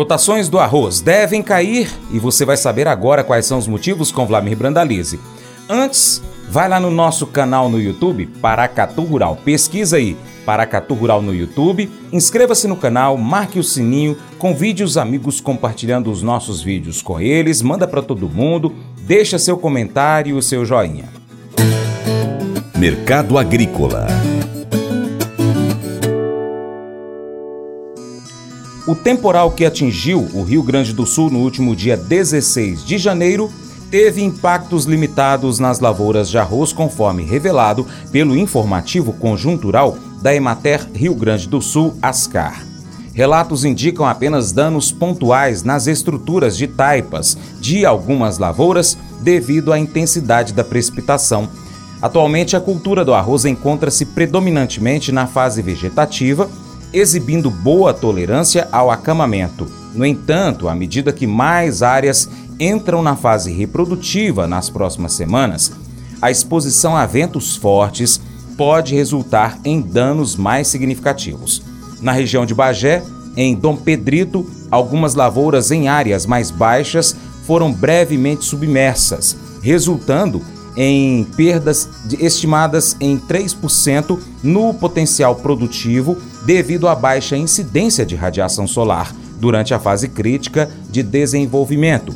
Cotações do arroz devem cair e você vai saber agora quais são os motivos com Vladimir Brandalize. Antes, vai lá no nosso canal no YouTube, Paracatu Rural. Pesquisa aí, Paracatu Rural no YouTube. Inscreva-se no canal, marque o sininho, convide os amigos compartilhando os nossos vídeos com eles, manda para todo mundo, deixa seu comentário e o seu joinha. Mercado Agrícola O temporal que atingiu o Rio Grande do Sul no último dia 16 de janeiro teve impactos limitados nas lavouras de arroz, conforme revelado pelo informativo conjuntural da Emater Rio Grande do Sul, ASCAR. Relatos indicam apenas danos pontuais nas estruturas de taipas de algumas lavouras devido à intensidade da precipitação. Atualmente, a cultura do arroz encontra-se predominantemente na fase vegetativa exibindo boa tolerância ao acamamento. No entanto, à medida que mais áreas entram na fase reprodutiva nas próximas semanas, a exposição a ventos fortes pode resultar em danos mais significativos. Na região de Bagé, em Dom Pedrito, algumas lavouras em áreas mais baixas foram brevemente submersas, resultando em perdas estimadas em 3% no potencial produtivo devido à baixa incidência de radiação solar durante a fase crítica de desenvolvimento.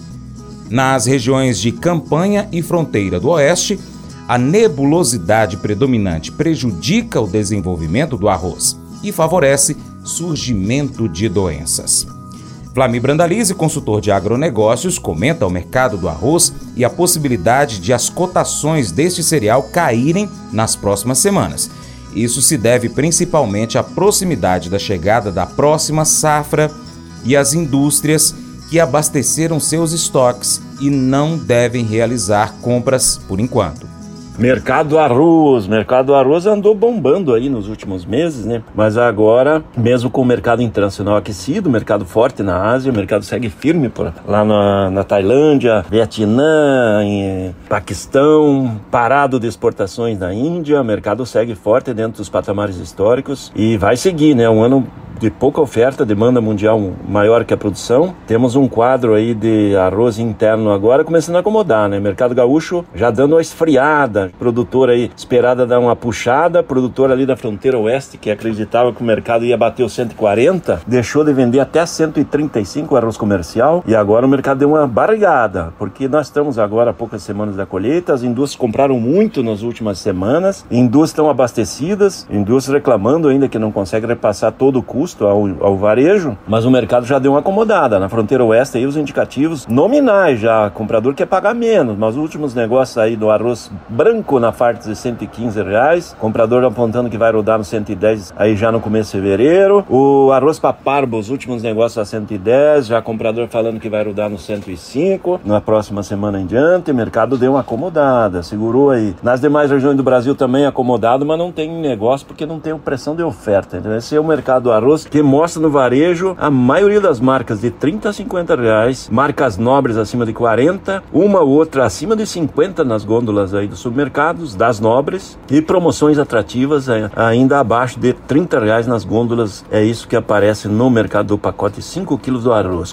Nas regiões de campanha e fronteira do oeste, a nebulosidade predominante prejudica o desenvolvimento do arroz e favorece surgimento de doenças. Flami Brandalize, consultor de agronegócios, comenta o mercado do arroz e a possibilidade de as cotações deste cereal caírem nas próximas semanas. Isso se deve principalmente à proximidade da chegada da próxima safra e às indústrias que abasteceram seus estoques e não devem realizar compras por enquanto. Mercado arroz, mercado arroz andou bombando aí nos últimos meses, né? Mas agora, mesmo com o mercado internacional aquecido, mercado forte na Ásia, o mercado segue firme por lá na, na Tailândia, Vietnã, Paquistão, parado de exportações na Índia, o mercado segue forte dentro dos patamares históricos e vai seguir, né? Um ano de pouca oferta, demanda mundial maior que a produção. Temos um quadro aí de arroz interno agora começando a acomodar, né? Mercado gaúcho já dando uma esfriada, produtor aí esperada dar uma puxada, produtor ali da fronteira oeste que acreditava que o mercado ia bater os 140, deixou de vender até 135 arroz comercial. E agora o mercado deu uma barrigada, porque nós estamos agora há poucas semanas da colheita, as indústrias compraram muito nas últimas semanas, indústrias estão abastecidas, indústrias reclamando ainda que não consegue repassar todo o custo custo ao, ao varejo, mas o mercado já deu uma acomodada. Na fronteira oeste aí os indicativos nominais já, o comprador quer pagar menos, mas os últimos negócios aí do arroz branco na parte de 115 reais, comprador apontando que vai rodar no 110 aí já no começo de fevereiro, o arroz paparbo, os últimos negócios a 110, já comprador falando que vai rodar no 105, na próxima semana em diante, o mercado deu uma acomodada, segurou aí. Nas demais regiões do Brasil também acomodado, mas não tem negócio porque não tem pressão de oferta. Então esse é o mercado do arroz que mostra no varejo a maioria das marcas de 30 a 50 reais, marcas nobres acima de 40, uma ou outra acima de 50 nas gôndolas aí dos supermercados, das nobres, e promoções atrativas ainda abaixo de 30 reais nas gôndolas. É isso que aparece no mercado do pacote 5 quilos do arroz.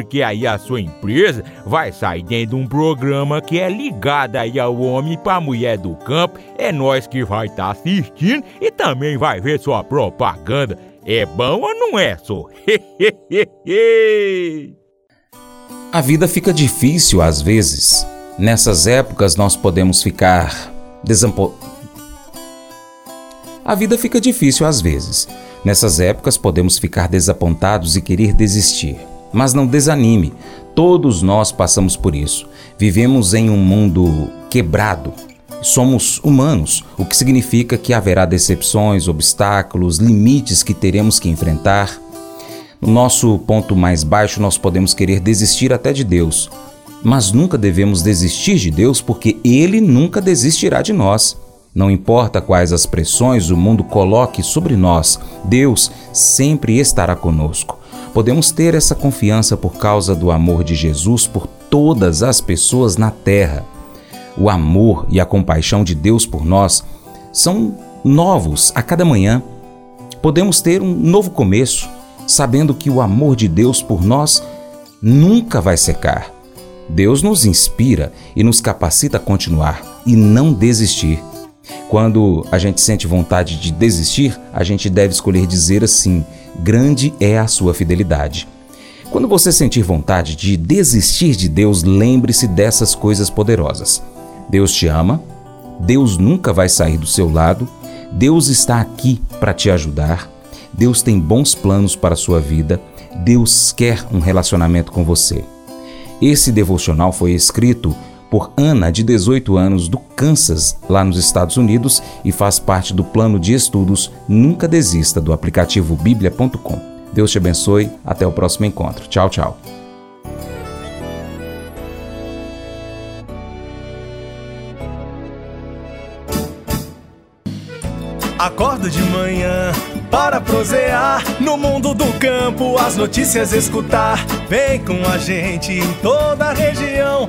porque aí a sua empresa vai sair dentro de um programa que é ligado aí ao homem para mulher do campo. É nós que vai estar tá assistindo e também vai ver sua propaganda. É bom ou não é, só? a vida fica difícil às vezes. Nessas épocas nós podemos ficar desampo... A vida fica difícil às vezes. Nessas épocas podemos ficar desapontados e querer desistir. Mas não desanime, todos nós passamos por isso. Vivemos em um mundo quebrado. Somos humanos, o que significa que haverá decepções, obstáculos, limites que teremos que enfrentar. No nosso ponto mais baixo, nós podemos querer desistir até de Deus, mas nunca devemos desistir de Deus porque Ele nunca desistirá de nós. Não importa quais as pressões o mundo coloque sobre nós, Deus sempre estará conosco. Podemos ter essa confiança por causa do amor de Jesus por todas as pessoas na terra. O amor e a compaixão de Deus por nós são novos a cada manhã. Podemos ter um novo começo, sabendo que o amor de Deus por nós nunca vai secar. Deus nos inspira e nos capacita a continuar e não desistir. Quando a gente sente vontade de desistir, a gente deve escolher dizer assim: grande é a sua fidelidade. Quando você sentir vontade de desistir de Deus, lembre-se dessas coisas poderosas. Deus te ama, Deus nunca vai sair do seu lado, Deus está aqui para te ajudar, Deus tem bons planos para a sua vida, Deus quer um relacionamento com você. Esse devocional foi escrito por Ana, de 18 anos, do Kansas, lá nos Estados Unidos, e faz parte do plano de estudos Nunca Desista do aplicativo bíblia.com. Deus te abençoe, até o próximo encontro. Tchau, tchau. Acordo de manhã para prosear no mundo do campo, as notícias escutar. Vem com a gente em toda a região